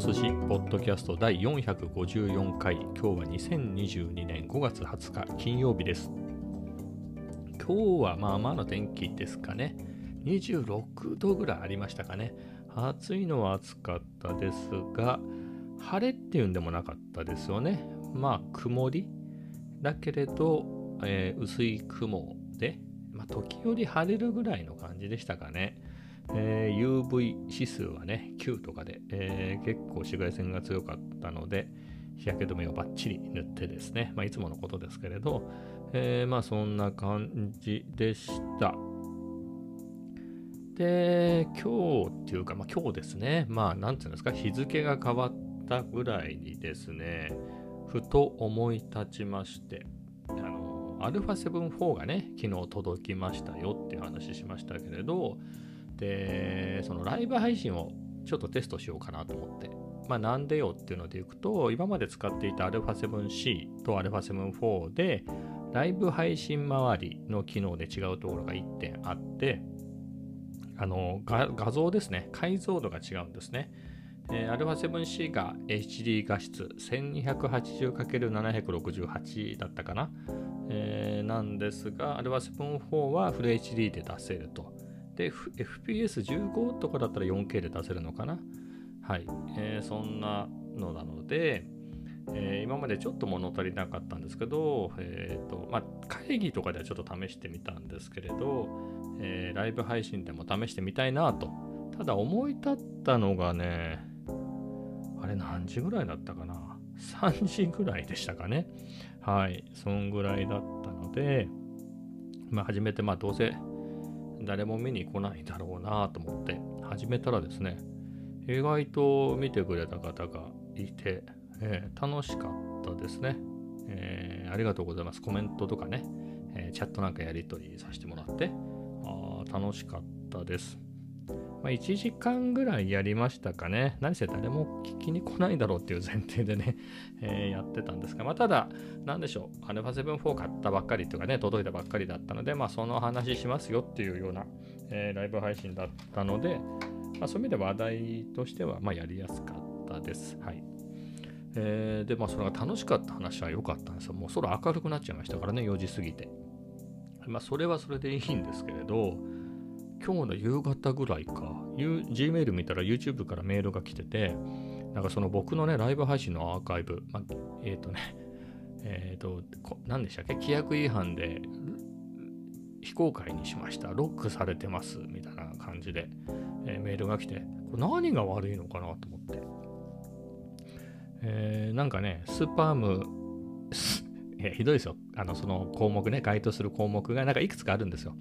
と寿司ポッドキャスト第454回。今日は2022年5月20日金曜日です。今日はまあまあの天気ですかね。26度ぐらいありましたかね。暑いのは暑かったですが晴れっていうんでもなかったですよね。まあ曇り。だけれど、えー、薄い雲で、まあ、時折晴れるぐらいの感じでしたかね。えー、UV 指数はね、9とかで、えー、結構紫外線が強かったので、日焼け止めをバッチリ塗ってですね、まあ、いつものことですけれど、えー、まあそんな感じでした。で、今日っていうか、まあ今日ですね、まあなんていうんですか、日付が変わったぐらいにですね、ふと思い立ちまして、あの、α7-4 がね、昨日届きましたよっていう話しましたけれど、で、そのライブ配信をちょっとテストしようかなと思って。まあなんでよっていうのでいくと、今まで使っていた α7C と α7-4 で、ライブ配信周りの機能で違うところが1点あって、あの画像ですね、解像度が違うんですね。えー、α7C が HD 画質 1280×768 だったかな、えー、なんですが α7-4 はフル HD で出せると。 で、FPS15 とかだったら 4K で出せるのかな？はい。えー、そんなのなので、えー、今までちょっと物足りなかったんですけど、えーとまあ、会議とかではちょっと試してみたんですけれど、えー、ライブ配信でも試してみたいなと。ただ思い立ったのがね、あれ何時ぐらいだったかな ?3 時ぐらいでしたかね。はい。そんぐらいだったので、まあ初めてまあどうせ誰も見に来ないだろうなと思って始めたらですね、意外と見てくれた方がいて、えー、楽しかったですね、えー、ありがとうございます。コメントとかね、え、チャットなんかやり取りさせてもらって、あ楽しかったです。まあ、1時間ぐらいやりましたかね。何せ誰も聞きに来ないだろうっていう前提でね、えー、やってたんですが、まあ、ただ、なんでしょう、α7-4 買ったばっかりというかね、届いたばっかりだったので、まあ、その話しますよっていうような、えー、ライブ配信だったので、まあ、そういう意味で話題としては、まあ、やりやすかったです。はい。えー、で、まあ、それが楽しかった話は良かったんですよ。もう空明るくなっちゃいましたからね、4時過ぎて。まあ、それはそれでいいんですけれど、今日の夕方ぐらいか、Gmail 見たら YouTube からメールが来てて、なんかその僕のね、ライブ配信のアーカイブ、まあ、えっ、ー、とね、えっ、ー、と、何でしたっけ？規約違反で非公開にしました。ロックされてます。みたいな感じで、えー、メールが来て、これ何が悪いのかなと思って。えー、なんかね、スパーム、いや、ひどいですよ。あの、その項目ね、該当する項目がなんかいくつかあるんですよ。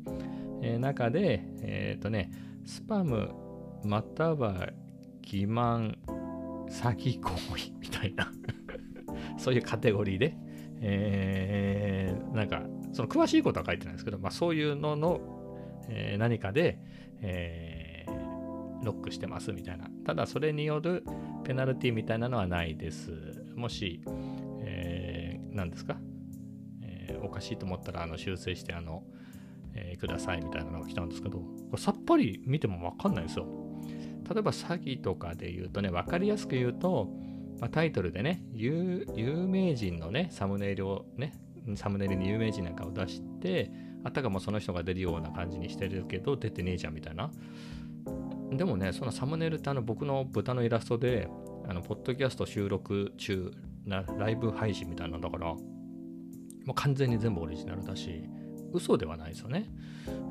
えー、中で、えっ、ー、とね、スパムまたは欺瞞詐欺行為みたいな そういうカテゴリーで、えー、なんか、その詳しいことは書いてないんですけど、まあ、そういうのの、えー、何かで、えー、ロックしてますみたいな。ただ、それによるペナルティみたいなのはないです。もし、えー、何ですか、えー、おかしいと思ったら、あの修正して、あの、えー、くださいみたいなのが来たんですけど、これさっぱり見てもわかんないですよ。例えば詐欺とかで言うとね、わかりやすく言うと、まあ、タイトルでね有、有名人のね、サムネイルをね、サムネイルに有名人なんかを出して、あたかもその人が出るような感じにしてるけど、出てねえじゃんみたいな。でもね、そのサムネイルってあの僕の豚のイラストで、あの、ポッドキャスト収録中なライブ配信みたいなんだから、もう完全に全部オリジナルだし、嘘ではないですよね。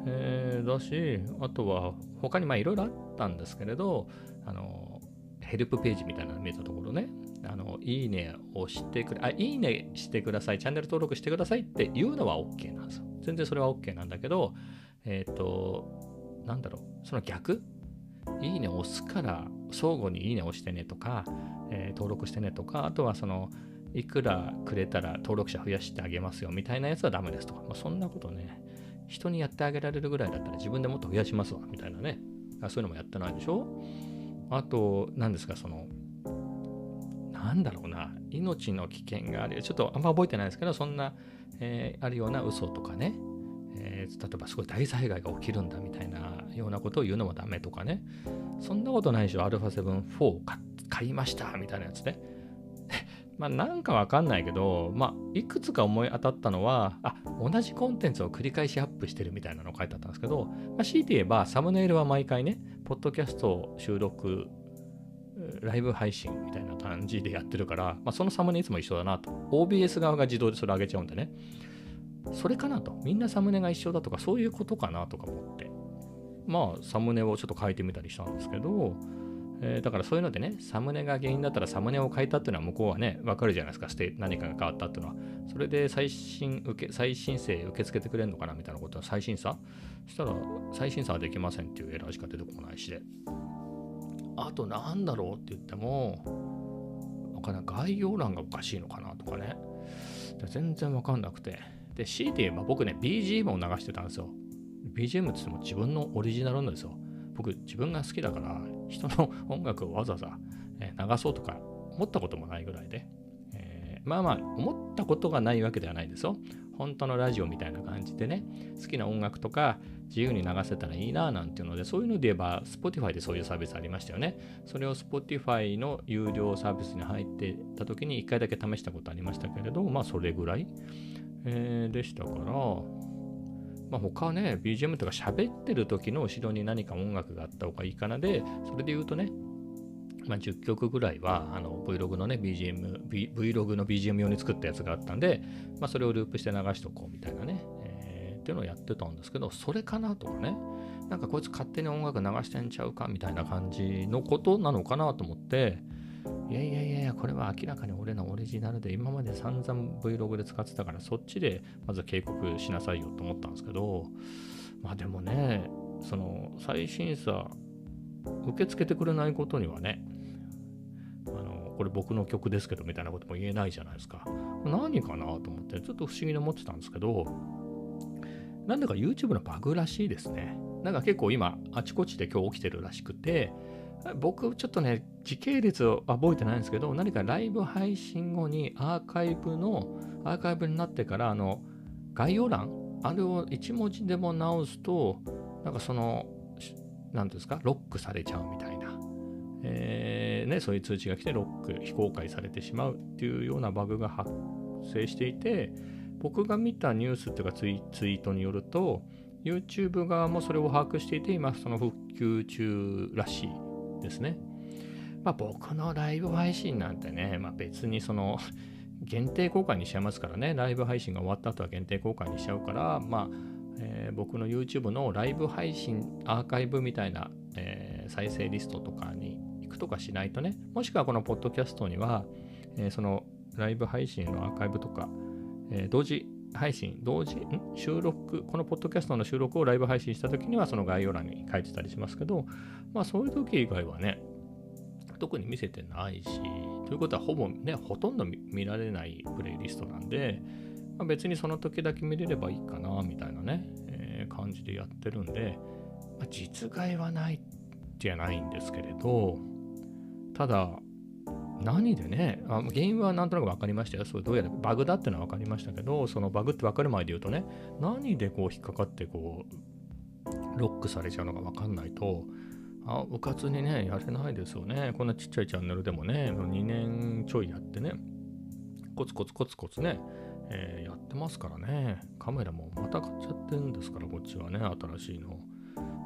えー、だし、あとは他にまあいろいろあったんですけれど、あの、ヘルプページみたいなの見えたところね、あの、いいねをしてくれ、あ、いいねしてください、チャンネル登録してくださいって言うのは OK なんですよ。全然それは OK なんだけど、えっ、ー、と、なんだろう、その逆？いいね押すから、相互にいいね押してねとか、えー、登録してねとか、あとはその、いくらくれたら登録者増やしてあげますよみたいなやつはダメですとか、まあ、そんなことね、人にやってあげられるぐらいだったら自分でもっと増やしますわみたいなね、そういうのもやってないでしょ？あと、何ですか、その、なんだろうな、命の危険がある、ちょっとあんま覚えてないですけど、そんな、えー、あるような嘘とかね、えー、例えばすごい大災害が起きるんだみたいなようなことを言うのもダメとかね、そんなことないでしょ、α7-4 買いましたみたいなやつね。まあなんかわかんないけど、まあいくつか思い当たったのは、あ、同じコンテンツを繰り返しアップしてるみたいなの書いてあったんですけど、まあ、強いて言えばサムネイルは毎回ね、ポッドキャスト収録、ライブ配信みたいな感じでやってるから、まあ、そのサムネいつも一緒だなと。OBS 側が自動でそれ上げちゃうんでね。それかなと。みんなサムネが一緒だとか、そういうことかなとか思って。まあ、サムネをちょっと変えてみたりしたんですけど、えー、だからそういうのでね、サムネが原因だったらサムネを変えたっていうのは向こうはね、わかるじゃないですか、して何かが変わったっていうのは。それで最新受け、再申請受け付けてくれるのかなみたいなことは再審査したら、再審査はできませんっていうエラーしか出てこないしで。あとなんだろうって言っても、わかんない。概要欄がおかしいのかなとかね。全然わかんなくて。で、強いて言えば僕ね、BGM を流してたんですよ。BGM って言っても自分のオリジナルなんですよ。僕、自分が好きだから、人の音楽をわざわざ、流そうとか思ったこともないぐらいで、えー、まあまあ思ったことがないわけではないですよ。本当のラジオみたいな感じでね、好きな音楽とか自由に流せたらいいななんていうので、そういうので言えば Spotify でそういうサービスありましたよね。それを Spotify の有料サービスに入ってた時に1回だけ試したことありましたけれど、まあそれぐらい、えー、でしたから、まあ、他はね、BGM とか喋ってる時の後ろに何か音楽があった方がいいかなで、それで言うとね、まあ、10曲ぐらいはあの Vlog のね BGM、v、Vlog の BGM 用に作ったやつがあったんで、まあ、それをループして流しとこうみたいなね、えー、っていうのをやってたんですけど、それかなとかね、なんかこいつ勝手に音楽流してんちゃうかみたいな感じのことなのかなと思って、いやいやいやこれは明らかに俺のオリジナルで今まで散々 Vlog で使ってたからそっちでまず警告しなさいよと思ったんですけどまあでもねその再審査受け付けてくれないことにはねあのこれ僕の曲ですけどみたいなことも言えないじゃないですか。何かなと思ってちょっと不思議に思ってたんですけどなんだか YouTube のバグらしいですね。なんか結構今あちこちで今日起きてるらしくて僕ちょっとね時系列を覚えてないんですけど何かライブ配信後にアーカイブのアーカイブになってからあの概要欄あれを1文字でも直すとなんかその何ですかロックされちゃうみたいな、えーね、そういう通知が来てロック非公開されてしまうっていうようなバグが発生していて僕が見たニュースっていうかツイツイートによると YouTube 側もそれを把握していて今その復旧中らしいですね。まあ、僕のライブ配信なんてね、まあ、別にその 限定公開にしちゃいますからね、ライブ配信が終わった後は限定公開にしちゃうから、まあえー、僕の YouTube のライブ配信アーカイブみたいな、えー、再生リストとかに行くとかしないとね、もしくはこのポッドキャストには、えー、そのライブ配信のアーカイブとか、え同時配信、同時、収録、このポッドキャストの収録をライブ配信したときにはその概要欄に書いてたりしますけど、まあそういう時以外はね、特に見せてないし、ということはほぼね、ほとんど見られないプレイリストなんで、まあ、別にその時だけ見れればいいかな、みたいなね、えー、感じでやってるんで、まあ、実害はないじゃないんですけれど、ただ、何でねあ、原因はなんとなく分かりましたよ。そうどうやらバグだってのは分かりましたけど、そのバグって分かる前で言うとね、何でこう引っかかってこう、ロックされちゃうのか分かんないと、あ、部活にね、やれないですよね。こんなちっちゃいチャンネルでもね、2年ちょいやってね、コツコツコツコツね、えー、やってますからね。カメラもまた買っちゃってるんですから、こっちはね、新しいの。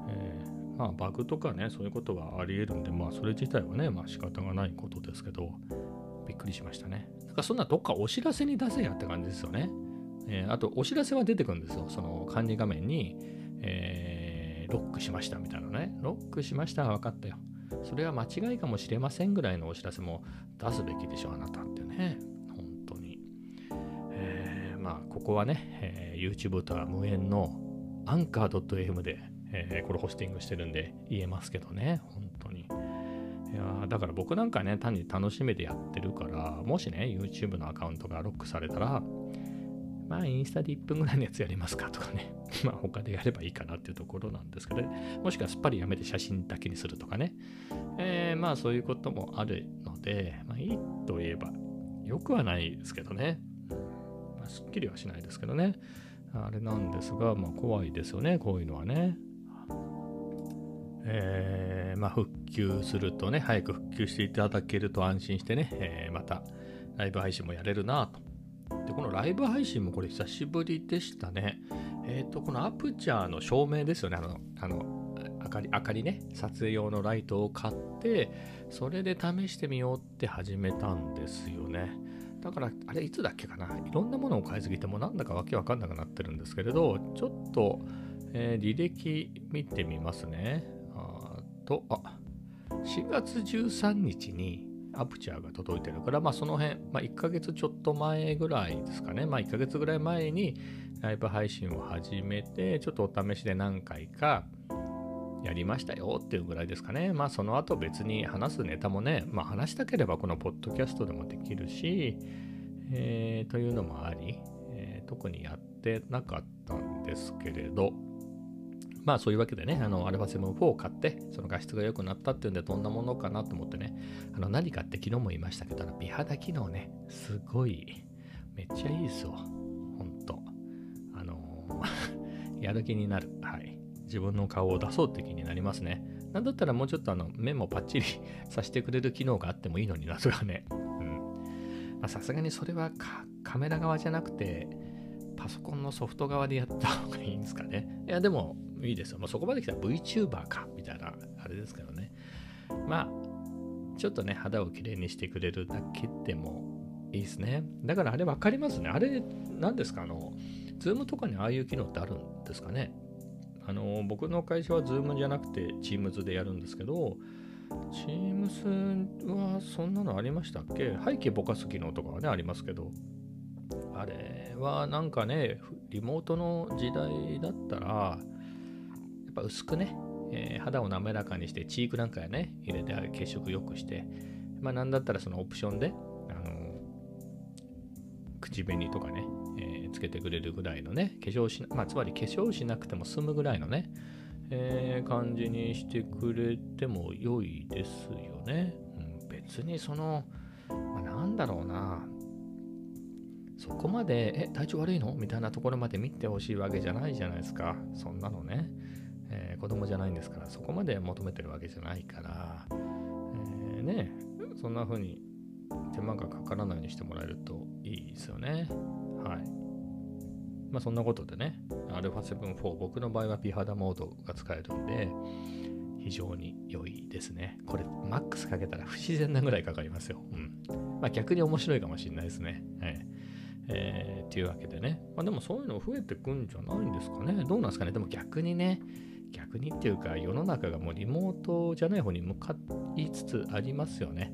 えー、まあ、バグとかね、そういうことはあり得るんで、まあ、それ自体はね、まあ、仕方がないことですけど、びっくりしましたね。なんかそんなどっかお知らせに出せやって感じですよね。えー、あと、お知らせは出てくるんですよ。その管理画面に、えーロックしましたみたいなね。ロックしましたは分かったよ。それは間違いかもしれませんぐらいのお知らせも出すべきでしょ、あなたってね。本当に。えー、まあ、ここはね、えー、YouTube とは無縁のアンカー .fm で、えー、これホスティングしてるんで言えますけどね、本当に。いやだから僕なんかね、単に楽しめてやってるから、もしね、YouTube のアカウントがロックされたら、まあ、インスタで1分ぐらいのやつやりますかとかね。まあ、他でやればいいかなっていうところなんですけど、ねもしくはすっぱりやめて写真だけにするとかね。えー、まあ、そういうこともあるので、まあ、いいと言えば、よくはないですけどね。まあ、すっきりはしないですけどね。あれなんですが、まあ、怖いですよね、こういうのはね。えー、まあ、復旧するとね、早く復旧していただけると安心してね、えー、またライブ配信もやれるなと。で、このライブ配信もこれ久しぶりでしたね。えっ、ー、と、このアプチャーの照明ですよね。あの、あの、明かり、明かりね、撮影用のライトを買って、それで試してみようって始めたんですよね。だから、あれいつだっけかな。いろんなものを買いすぎてもなんだかわけわかんなくなってるんですけれど、ちょっと、えー、履歴見てみますね。あと、あ、4月13日にアプチャーが届いてるから、まあその辺、まあ1ヶ月ちょっと前ぐらいですかね。まあ1ヶ月ぐらい前にライブ配信を始めて、ちょっとお試しで何回かやりましたよっていうぐらいですかね。まあその後別に話すネタもね、まあ話したければこのポッドキャストでもできるし、えー、というのもあり、えー、特にやってなかったんですけれど、まあそういうわけでね、あの、α7-4 を買って、その画質が良くなったっていうんで、どんなものかなと思ってね、あの、何かって昨日も言いましたけど、あの美肌機能ね、すごい、めっちゃいいですよ。ほんと。あの、やる気になる。はい。自分の顔を出そうって気になりますね。なんだったらもうちょっとあの、目もパッチリさせてくれる機能があってもいいのにな、それはね。うん。さすがにそれはカメラ側じゃなくて、パソコンのソフト側でやった方がいいんですかね。いや、でも、いいですよ。まあ、そこまで来たら VTuber か、みたいな、あれですけどね。まあ、ちょっとね、肌をきれいにしてくれるだけでもいいですね。だからあれ分かりますね。あれ、何ですか？あの、 Zoomとかにああいう機能ってあるんですかね？あの、僕の会社は Zoomじゃなくて Teams でやるんですけど、Teams はそんなのありましたっけ？背景ぼかす機能とかはね、ありますけど、あれはなんかね、リモートの時代だったら、っぱ薄くね、えー、肌を滑らかにして、チークなんかやね、入れて血色良くして、まあなんだったらそのオプションで、あのー、口紅とかね、えー、つけてくれるぐらいのね、化粧しまあつまり化粧しなくても済むぐらいのね、え、感じにしてくれても良いですよね。うん、別にその、まあ、なんだろうな、そこまで、え、体調悪いの？みたいなところまで見てほしいわけじゃないじゃないですか。そんなのね。子供じゃないんですからそこまで求めてるわけじゃないから、えー、ねそんな風に手間がかからないようにしてもらえるといいですよね。はい。まあそんなことでね α7-4 僕の場合は美肌モードが使えるんで非常に良いですね。これマックスかけたら不自然なぐらいかかりますよ。うん。まあ逆に面白いかもしれないですね。はい。えー、っていうわけでね。まあでもそういうの増えてくんじゃないんですかね。どうなんですかね。でも逆にね、逆にっていうか世の中がもうリモートじゃない方に向かいつつありますよね。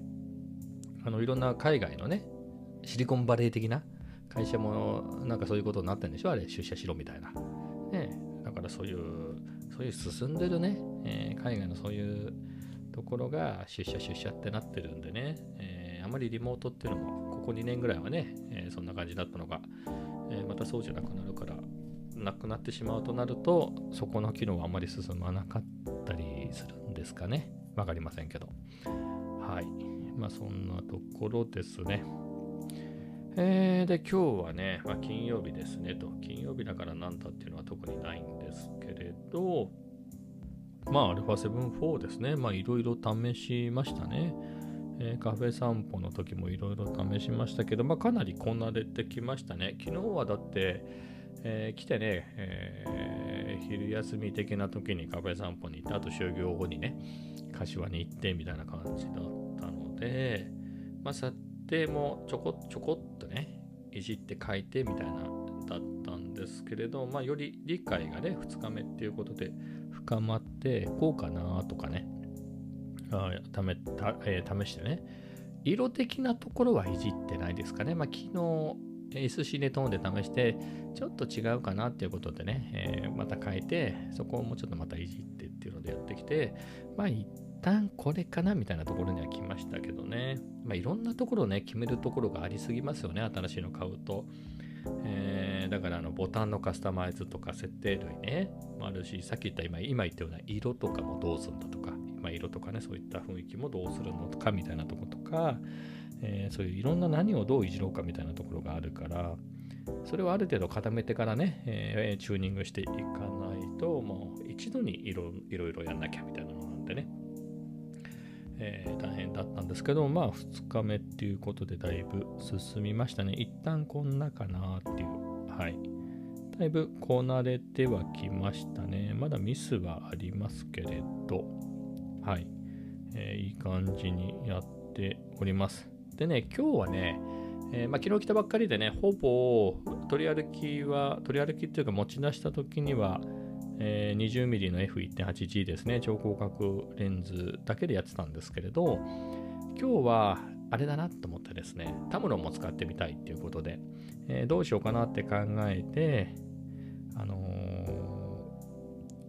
あのいろんな海外のね、シリコンバレー的な会社もなんかそういうことになってるんでしょ？あれ出社しろみたいな。ねだからそういう、そういう進んでるね、えー、海外のそういうところが出社出社ってなってるんでね、えー、あまりリモートっていうのもここ2年ぐらいはね、えー、そんな感じだったのが、えまたそうじゃなくなるからなくなってしまうとなると、そこの機能はあまり進まなかったりするんですかね。わかりませんけど。はい。まあそんなところですね。えー、で、今日はね、まあ、金曜日ですねと。金曜日だからなんだっていうのは特にないんですけれど、まあ、α7-4 ですね。まあ、いろいろ試しましたね。え、カフェ散歩の時もいろいろ試しましたけど、まあ、かなりこなれてきましたね。昨日はだって、えー、来てね、えー、昼休み的な時にカフェ散歩に行って、あと就業後にね、柏に行ってみたいな感じだったので、まあ、査定もちょこちょこっとね、いじって書いてみたいなだったんですけれど、まあ、より理解がね、2日目っていうことで深まって、こうかなとかね、あためたえー、試してね、色的なところはいじってないですかね。まあ、昨日 SC でトーンで試して、ちょっと違うかなっていうことでね、えー、また変えて、そこをもうちょっとまたいじってっていうのでやってきて、まあ一旦これかなみたいなところには来ましたけどね。まあいろんなところね、決めるところがありすぎますよね、新しいの買うと。えー、だからあのボタンのカスタマイズとか設定類ね、もあるし、さっき言った今今言ったような色とかもどうするんだとか、ま、色とかね、そういった雰囲気もどうするのかみたいなとことか、えー、そういういろんな何をどういじろうかみたいなところがあるから、それをある程度固めてからね、えー、チューニングしていかないと、もう一度にいろいろやんなきゃみたいなのなんでね。えー、大変だったんですけど、まあ2日目っていうことでだいぶ進みましたね。一旦こんなかなっていう。はい。だいぶこなれてはきましたね。まだミスはありますけれど、はい。えー、いい感じにやっております。でね、今日はね、えー、まあ、昨日来たばっかりでね、ほぼ取り歩きは、取り歩きっていうか持ち出した時には、えー、20mm の F1.8G ですね、超広角レンズだけでやってたんですけれど、今日はあれだなと思ってですね、タムロンも使ってみたいっていうことで、えー、どうしようかなって考えて、あの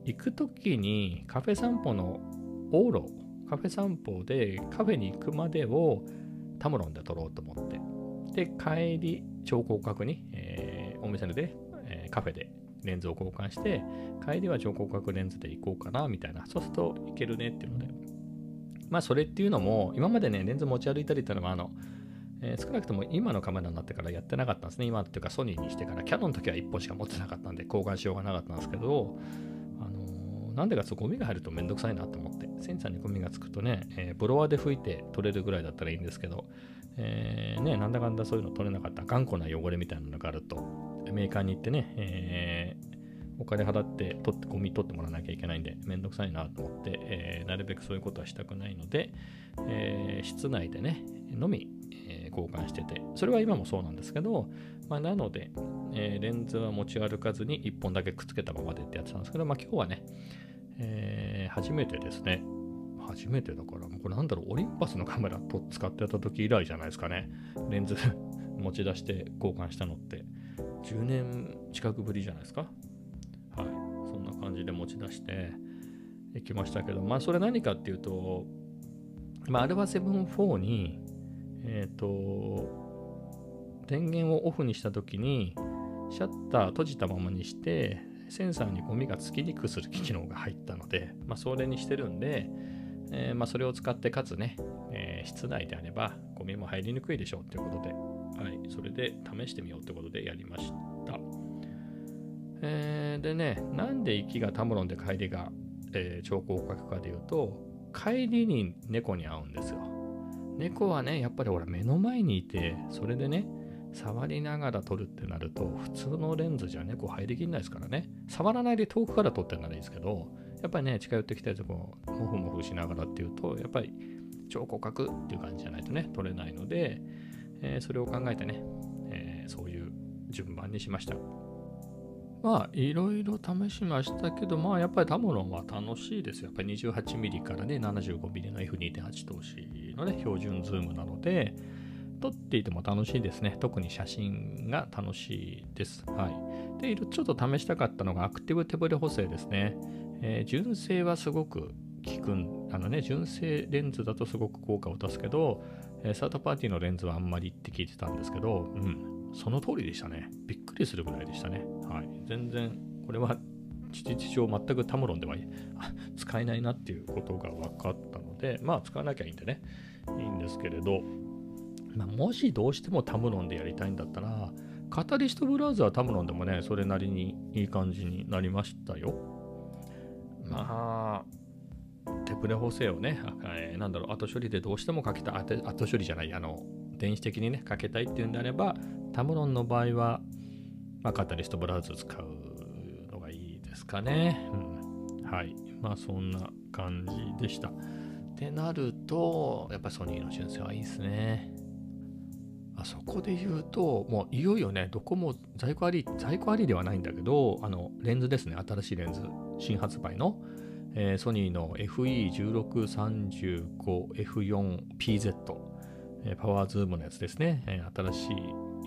ー、行く時にカフェ散歩の往路、カフェ散歩でカフェに行くまでをタムロンで撮ろうと思って、で、帰り、超広角に、えー、お店で、えー、カフェでレンズを交換して、帰りは超広角レンズで行こうかな、みたいな。そうするといけるねっていうので。まあ、それっていうのも、今までね、レンズ持ち歩いたりっていうのは、あの、えー、少なくとも今のカメラになってからやってなかったんですね。今っていうかソニーにしてから、キャノンの時は1本しか持ってなかったんで、交換しようがなかったんですけど、なんでかそうゴミが入るとめんどくさいなと思って、センサーにゴミがつくとね、えー、ブロワーで拭いて取れるぐらいだったらいいんですけど、えー、ね、なんだかんだそういうの取れなかった頑固な汚れみたいなのがあると、メーカーに行ってね、えー、お金払って取ってゴミ取ってもらわなきゃいけないんで、めんどくさいなと思って、え、なるべくそういうことはしたくないので、え、室内でね、のみ、え交換してて、それは今もそうなんですけど、まあ、なので、えレンズは持ち歩かずに1本だけくっつけたままでってやってたんですけど、まあ、今日はね、え初めてですね、初めてだから、これなんだろう、オリンパスのカメラと使ってた時以来じゃないですかね。レンズ持ち出して交換したのって、10年近くぶりじゃないですか。はい。そんな感じで持ち出していきましたけど、まあそれ何かっていうと、まあ α7-4 に、えっ、ー、と、電源をオフにした時に、シャッター閉じたままにして、センサーにゴミがつきにくくする機能が入ったので、まあ、それにしてるんで、えー、まあ、それを使ってかつね、えー、室内であればゴミも入りにくいでしょうということで、はい、それで試してみようということでやりました。えー、でね、なんで息がタムロンで帰りが、えー、超広角かでいうと、帰りに猫に会うんですよ。猫はね、やっぱりほら目の前にいて、それでね、触りながら撮るってなると、普通のレンズじゃ猫入りきんないですからね。触らないで遠くから撮ってるならいいですけど、やっぱりね、近寄ってきたやつを、モフモフしながらっていうと、やっぱり超広角っていう感じじゃないとね、撮れないので、えー、それを考えてね、えー、そういう順番にしました。まあ、いろいろ試しましたけど、まあ、やっぱりタムロンは楽しいですよ。やっぱり 28mm からね、75mm の F2.8 投資のね、標準ズームなので、撮っていても楽しいですね。特に写真が楽しいです。はい。で、ちょっと試したかったのがアクティブ手ブレ補正ですね。えー、純正はすごく効くん、あのね、純正レンズだとすごく効果を出すけど、えー、サードパーティーのレンズはあんまりって聞いてたんですけど、うん、その通りでしたね。びっくりするぐらいでしたね。はい。全然、これは事実上全くタムロンでは 使えないなっていうことが分かったので、まあ使わなきゃいいんでね、いいんですけれど、まあ、もしどうしてもタムロンでやりたいんだったら、カタリストブラウザはタムロンでもね、それなりにいい感じになりましたよ。まあ、手ブレ補正をね、えー、なんだろう、後処理でどうしてもかけた、後処理じゃない、あの、電子的にね、かけたいっていうんであれば、タムロンの場合は、まあ、カタリストブラウザ使うのがいいですかね。うん。はい。まあ、そんな感じでした。ってなると、やっぱソニーの純正はいいですね。あそこで言うと、もういよいよね、どこも在庫あり、在庫ありではないんだけど、あの、レンズですね、新しいレンズ、新発売の、えー、ソニーの FE1635F4PZ、えー、パワーズームのやつですね、えー、新し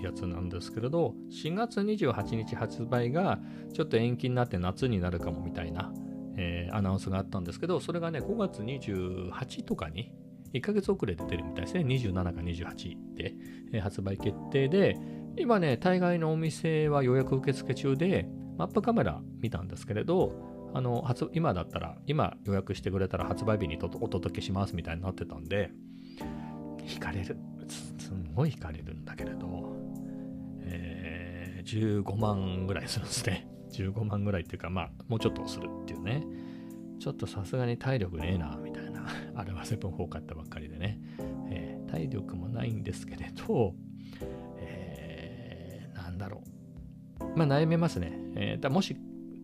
いやつなんですけれど、4月28日発売がちょっと延期になって夏になるかもみたいな、えー、アナウンスがあったんですけど、それがね、5月28とかに1ヶ月遅れで出るみたいですね。27か28で、えー、発売決定で、今ね、大概のお店は予約受付中で、マップカメラ見たんですけれど、あの発今だったら、今予約してくれたら発売日にとお届けしますみたいになってたんで、引かれる。すんごい引かれるんだけれど、えー、15万ぐらいするんですね。15万ぐらいっていうか、まあ、もうちょっとするっていうね。ちょっとさすがに体力ねえな、みたいなアルファ7 4買ったばっかりでね、えー、体力もないんですけれど、えー、なんだろう。まあ悩めますね。えー、だもし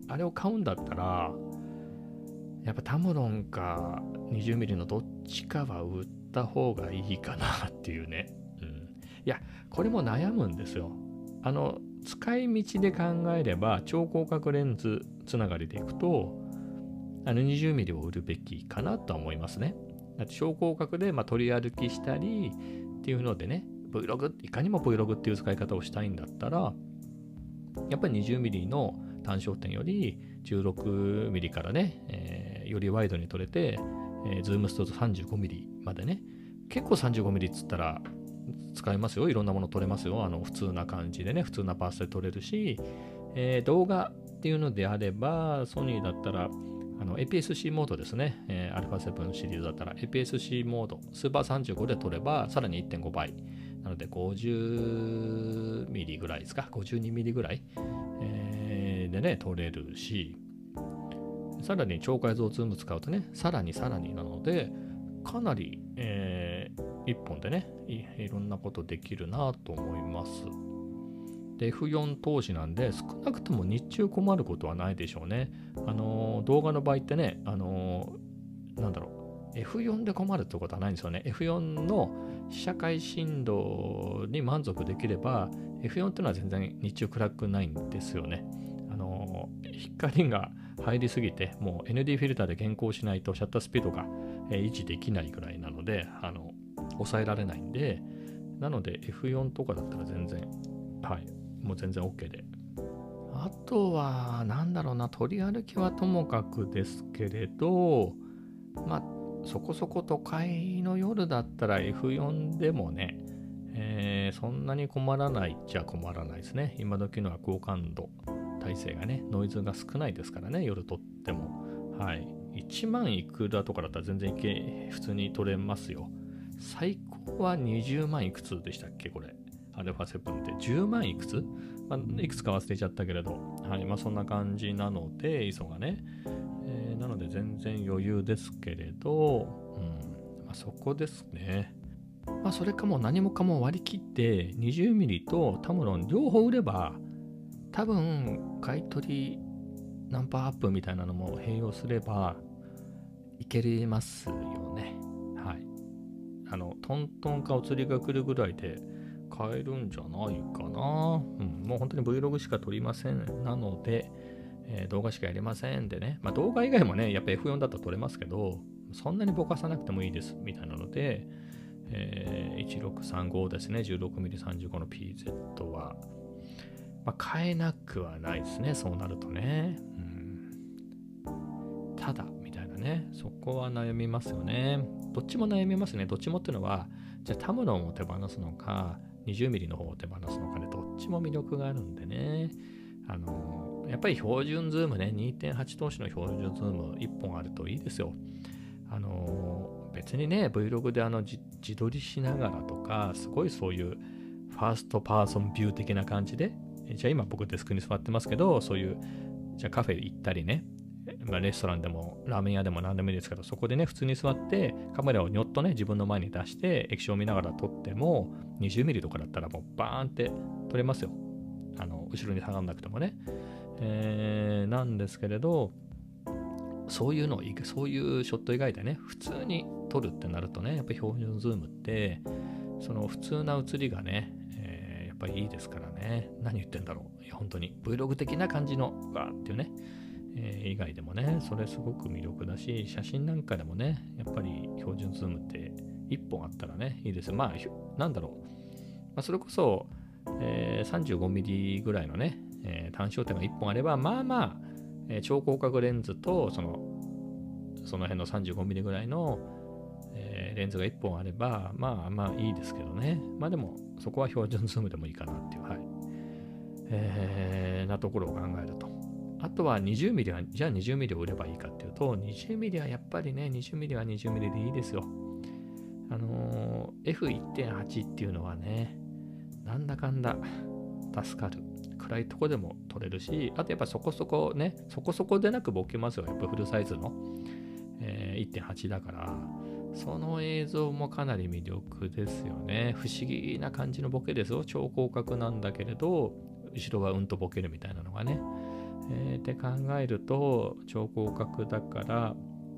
あれを買うんだったら、やっぱタムロンか 20mm のどっちかは売った方がいいかなっていうね。うん。いや、これも悩むんですよ。あの、使い道で考えれば、超広角レンズつながりでいくと、あの 20mm を売るべきかなとは思いますね。だって小広角でま取り歩きしたりっていうのでね、Vlog、いかにも Vlog っていう使い方をしたいんだったら、やっぱり 20mm の単焦点より 16mm からね、えー、よりワイドに撮れて、えー、ズームストー 35mm までね、結構 35mm っつったら使えますよ。いろんなもの撮れますよ。あの普通な感じでね、普通なパースで撮れるし、えー、動画っていうのであれば、ソニーだったら、あの APS-C モードですね、えー、α7 シリーズだったら APS-C モード、スーパー35で撮ればさらに1.5倍。なので50ミリぐらいですか、52ミリぐらい、えー、でね、撮れるし、さらに超解像ズーム使うとね、さらにさらになので、かなり、えー、1本でねい、いろんなことできるなと思います。で F4 投資なんで少なくとも日中困ることはないでしょうね。あの動画の場合ってね、あのなんだろう F4 で困るってことはないんですよね。F4 の被写界深度に満足できれば F4 っていうのは全然日中暗くないんですよね。あの光が入りすぎてもう ND フィルターで原稿しないとシャッタースピードが維持できないぐらいなのであの抑えられないんでなので F4 とかだったら全然はいもう全然 OK で。あとは、なんだろうな、取り歩きはともかくですけれど、まあ、そこそこ都会の夜だったら F4 でもね、えー、そんなに困らないっちゃ困らないですね。今時のは高感度体制がね、ノイズが少ないですからね、夜撮っても。はい。1万いくらとかだったら全然いけ、普通に撮れますよ。最高は20万いくつでしたっけ、これ。Α7 って10万いくつ、まあ、いくつか忘れちゃったけれど、はいまあ、そんな感じなので、ISO がね。えー、なので全然余裕ですけれど、うんまあ、そこですね。まあ、それかも何もかも割り切って 20mm とタムロン両方売れば多分買い取りナンパアップみたいなのも併用すればいけますよね。はい。あの、トントンかお釣りが来るぐらいで買えるんじゃないかな。うん、もう本当に Vlog しか撮りませんなので、えー、動画しかやりませんでね、まあ、動画以外もね、やっぱ F4 だと撮れますけど、そんなにぼかさなくてもいいですみたいなので、えー、1635ですね、16mm35 の PZ は、まあ、買えなくはないですね、そうなるとね。うん、ただ、みたいなね、そこは悩みますよね。どっちも悩みますね。どっちもっていうのは、じゃあタムロンを手放すのか、20ミリの方を手放すのかで、どっちも魅力があるんでね。あの、やっぱり標準ズームね、2.8通しの標準ズーム1本あるといいですよ。あの、別にね、Vlog であの自撮りしながらとか、すごいそういうファーストパーソンビュー的な感じで、じゃあ今僕デスクに座ってますけど、そういう、じゃあカフェ行ったりね、ま、レストランでもラーメン屋でも何でもいいですけど、そこでね、普通に座ってカメラをにょっとね、自分の前に出して、液晶を見ながら撮っても、20ミリとかだったらもうバーンって撮れますよ。あの、後ろに下がんなくてもね。えー、なんですけれど、そういうのを、そういうショット以外でね、普通に撮るってなるとね、やっぱ標準ズームって、その普通な写りがね、えー、やっぱりいいですからね。何言ってんだろう。いや、本当に Vlog 的な感じのがっていうね。え、以外でもね、それすごく魅力だし、写真なんかでもね、やっぱり標準ズームって1本あったらね、いいです。まあ、なんだろう。まあ、それこそ、えー、35mm ぐらいのね、えー、単焦点が1本あれば、まあまあ、えー、超広角レンズと、その、その辺の 35mm ぐらいの、えー、レンズが1本あれば、まあまあいいですけどね。まあでも、そこは標準ズームでもいいかなっていう、はい。えー、なところを考えると。あとは 20mm は、じゃあ 20mm を売ればいいかっていうと、20mm はやっぱりね、20mm は 20mm でいいですよ。あのー、F1.8 っていうのはね、なんだかんだ助かる。暗いとこでも撮れるし、あとやっぱそこそこね、そこそこでなくボケますよ。やっぱフルサイズの。えー、1.8だから、その映像もかなり魅力ですよね。不思議な感じのボケですよ。超広角なんだけれど、後ろはうんとボケるみたいなのがね。えー、って考えると、超広角だから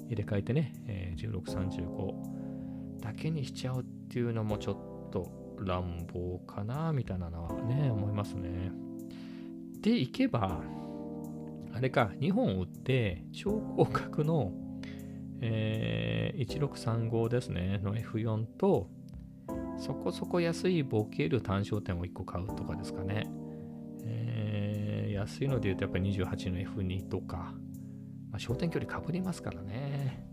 入れ替えてね、えー、1635だけにしちゃうっていうのもちょっと乱暴かな、みたいなのはね、思いますね。で、いけば、あれか、2本打って、超広角の、えー、1635ですね、の F4 と、そこそこ安いボケる単焦点を1個買うとかですかね。え、安いので言うとやっぱり28の F2 とか、まあ、焦点距離かぶりますからね。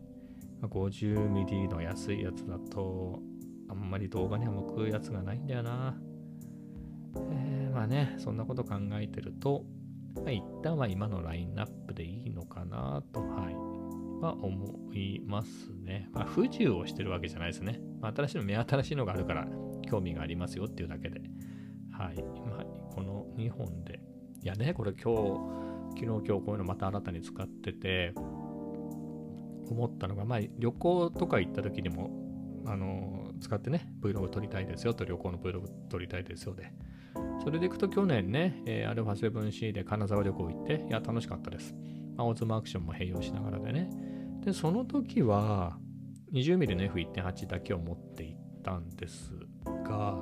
50mm の安いやつだと、あんまり動画には向くやつがないんだよな。えー、まあね、そんなこと考えてると、まあ、一旦は今のラインナップでいいのかなと、はい、は思いますね。まあ、不自由をしてるわけじゃないですね。まあ、新しいの、目新しいのがあるから興味がありますよっていうだけで。はい。まあ、この2本で。いやね、これ今日、昨日今日こういうのまた新たに使ってて、思ったのが、まあ、旅行とか行った時にも、あの、使ってね、Vlog 撮りたいですよと、旅行の Vlog 撮りたいですよで。それでいくと去年ね、えー、α7C で金沢旅行行って、いや、楽しかったです。まあ、オズマアクションも併用しながらでね。で、その時は、20mm の F1.8 だけを持っていったんですが、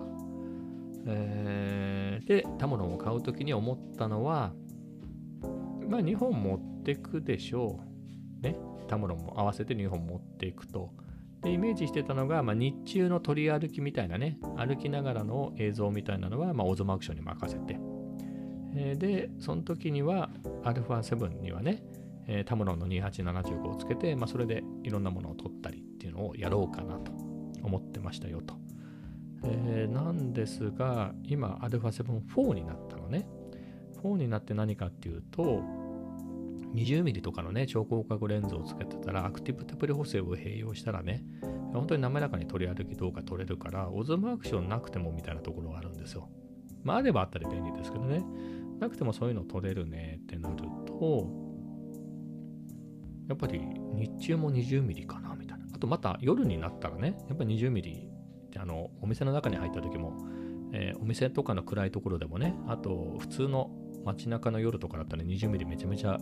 えー、で、タモロンを買う時に思ったのは、まあ、2本持ってくでしょう。ね。タモロンも合わせて2本持っていくと。でイメージしてたのが、まあ、日中の取り歩きみたいなね、歩きながらの映像みたいなのは、まあ、オズマアクションに任せて、え、で、その時には α7 にはね、え、タムロンの2875をつけて、まあ、それでいろんなものを撮ったりっていうのをやろうかなと思ってましたよと。えー、なんですが、今 α7-4 になったのね。4になって何かっていうと、20mm とかのね、超広角レンズをつけてたら、アクティブテプレ補正を併用したらね、本当に滑らかに取り歩き動画撮れるから、オズムアクションなくてもみたいなところがあるんですよ。まあ、あればあったり便利ですけどね。なくてもそういうの撮れるねってなると、やっぱり日中も 20mm かなみたいな。あとまた夜になったらね、やっぱり 20mm あの、お店の中に入った時も、えー、お店とかの暗いところでもね、あと普通の街中の夜とかだったら 20mm めちゃめちゃ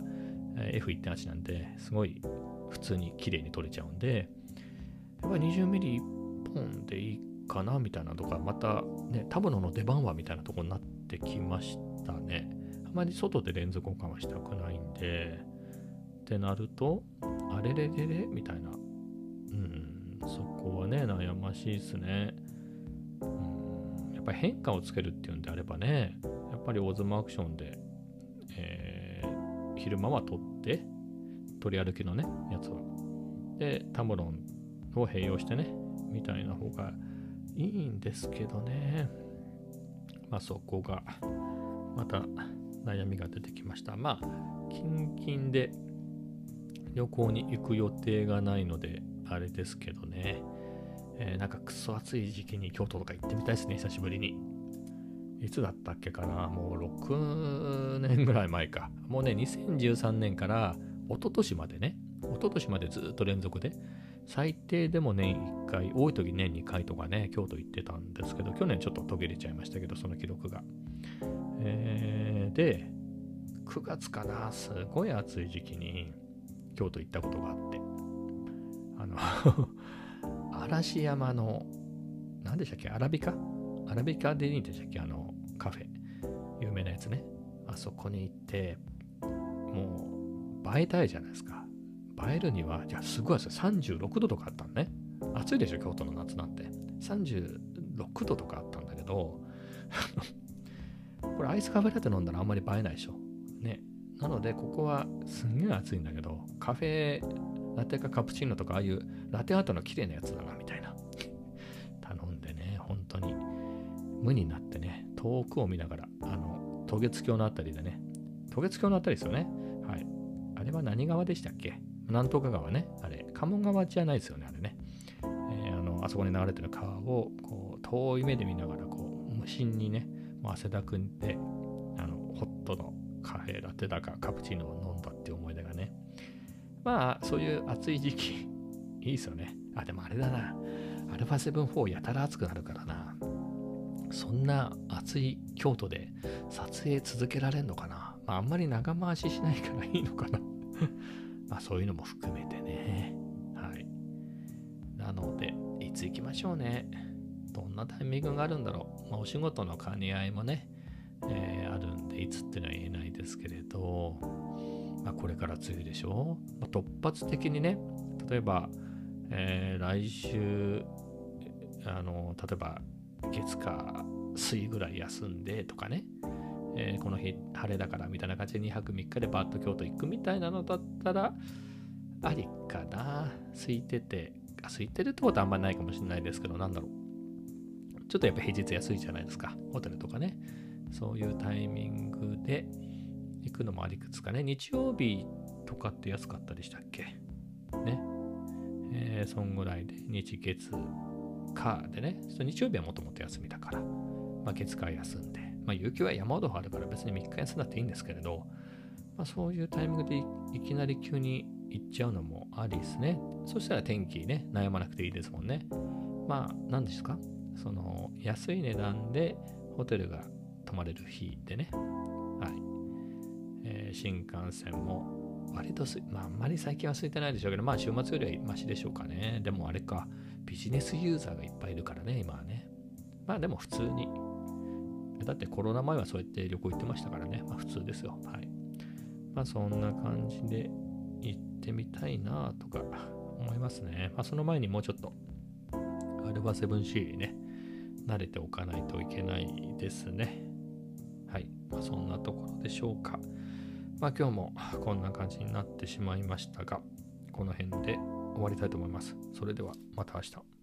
F1.8 なんで、すごい普通に綺麗に撮れちゃうんで、やっぱり 20mm 1本でいいかなみたいなとか、またね、タブノの出番はみたいなとこになってきましたね。あまり外で連続交換はしたくないんで、ってなると、あれれれれみたいな。うん、そこはね、悩ましいですね。うん、やっぱり変化をつけるっていうんであればね、やっぱりオーズムアクションでえ昼間は取って、取り歩きのね、やつを。で、タムロンを併用してね、みたいな方がいいんですけどね。まあそこが、また悩みが出てきました。まあ、近々で旅行に行く予定がないので、あれですけどね。えー、なんかクソ暑い時期に京都とか行ってみたいですね、久しぶりに。いつだったっけかなもう6年ぐらい前か。もうね、2013年から一昨年までね、一昨年までずっと連続で、最低でも年1回、多い時年2回とかね、京都行ってたんですけど、去年ちょっと途切れちゃいましたけど、その記録が。えー、で、9月かな、すごい暑い時期に京都行ったことがあって、の 嵐山の、何でしたっけ、アラビカ？アラビカでいいんでしたっけ？あの、カフェ、有名なやつね。あそこに行って、もう映えたいじゃないですか。映えるには、じゃあすごいですよ。36度とかあったのね。暑いでしょ、京都の夏なんて。36度とかあったんだけど、これアイスカフェラテ飲んだらあんまり映えないでしょ？ね。なので、ここはすんげえ暑いんだけど、カフェラテかカプチーノとか、ああいうラテアートの綺麗なやつだな、みたいな。頼んでね、本当に無になってね、遠くを見ながら、あの、渡月橋のあたりでね、渡月橋のあたりですよね。はい。あれは何川でしたっけ？なんとか川ね。あれ、鴨川じゃないですよね、あれね。えー、あの、あそこに流れてる川を、こう、遠い目で見ながら、こう、無心にね、もう汗だくんで、あの、ホットのカフェラテだかカプチーノを飲んだっていう思い出がね。まあ、そういう暑い時期 いいですよね。あ、でもあれだな。アルファ7 4やたら暑くなるからな。そんな暑い京都で撮影続けられんのかな。まあ、あんまり長回ししないからいいのかな。まあそういうのも含めてね。はい。なので、いつ行きましょうね。どんなタイミングがあるんだろう。まあ、お仕事の兼ね合いもね、えー、あるんで、いつってのは言えないですけれど、まあ、これから梅雨でしょ、まあ、突発的にね、例えば、えー、来週、あの、例えば月か水ぐらい休んでとかね、えー、この日晴れだからみたいな感じで2泊3日でバッと京都行くみたいなのだったらありかな。空いてて空いてるってことはあんまりないかもしれないですけどなんだろう。ちょっとやっぱ平日安いじゃないですか。ホテルとかね。そういうタイミングで行くのもありくつかね。日曜日とかって安かったでしたっけ？ね。えー、そんぐらいで。日月火でね。日曜日はもともと休みだから、まあ、月火休んで。まあ、有給は山ほどあるから別に3日休んだっていいんですけれど、まあ、そういうタイミングでいきなり急に行っちゃうのもありですね。そしたら天気ね、悩まなくていいですもんね。まあ、何ですか？その、安い値段でホテルが泊まれる日でね。新幹線も割とす、まあ、あんまり最近は空いてないでしょうけど、まあ、週末よりはマシでしょうかね。でもあれか、ビジネスユーザーがいっぱいいるからね、今はね。まあ、でも普通にだってコロナ前はそうやって旅行行ってましたからね。まあ普通ですよ。はい。まあそんな感じで行ってみたいなとか思いますね。まあその前にもうちょっとアルファ 7C ね、慣れておかないといけないですね。はい。まあそんなところでしょうか。まあ今日もこんな感じになってしまいましたが、この辺で終わりたいと思います。それではまた明日。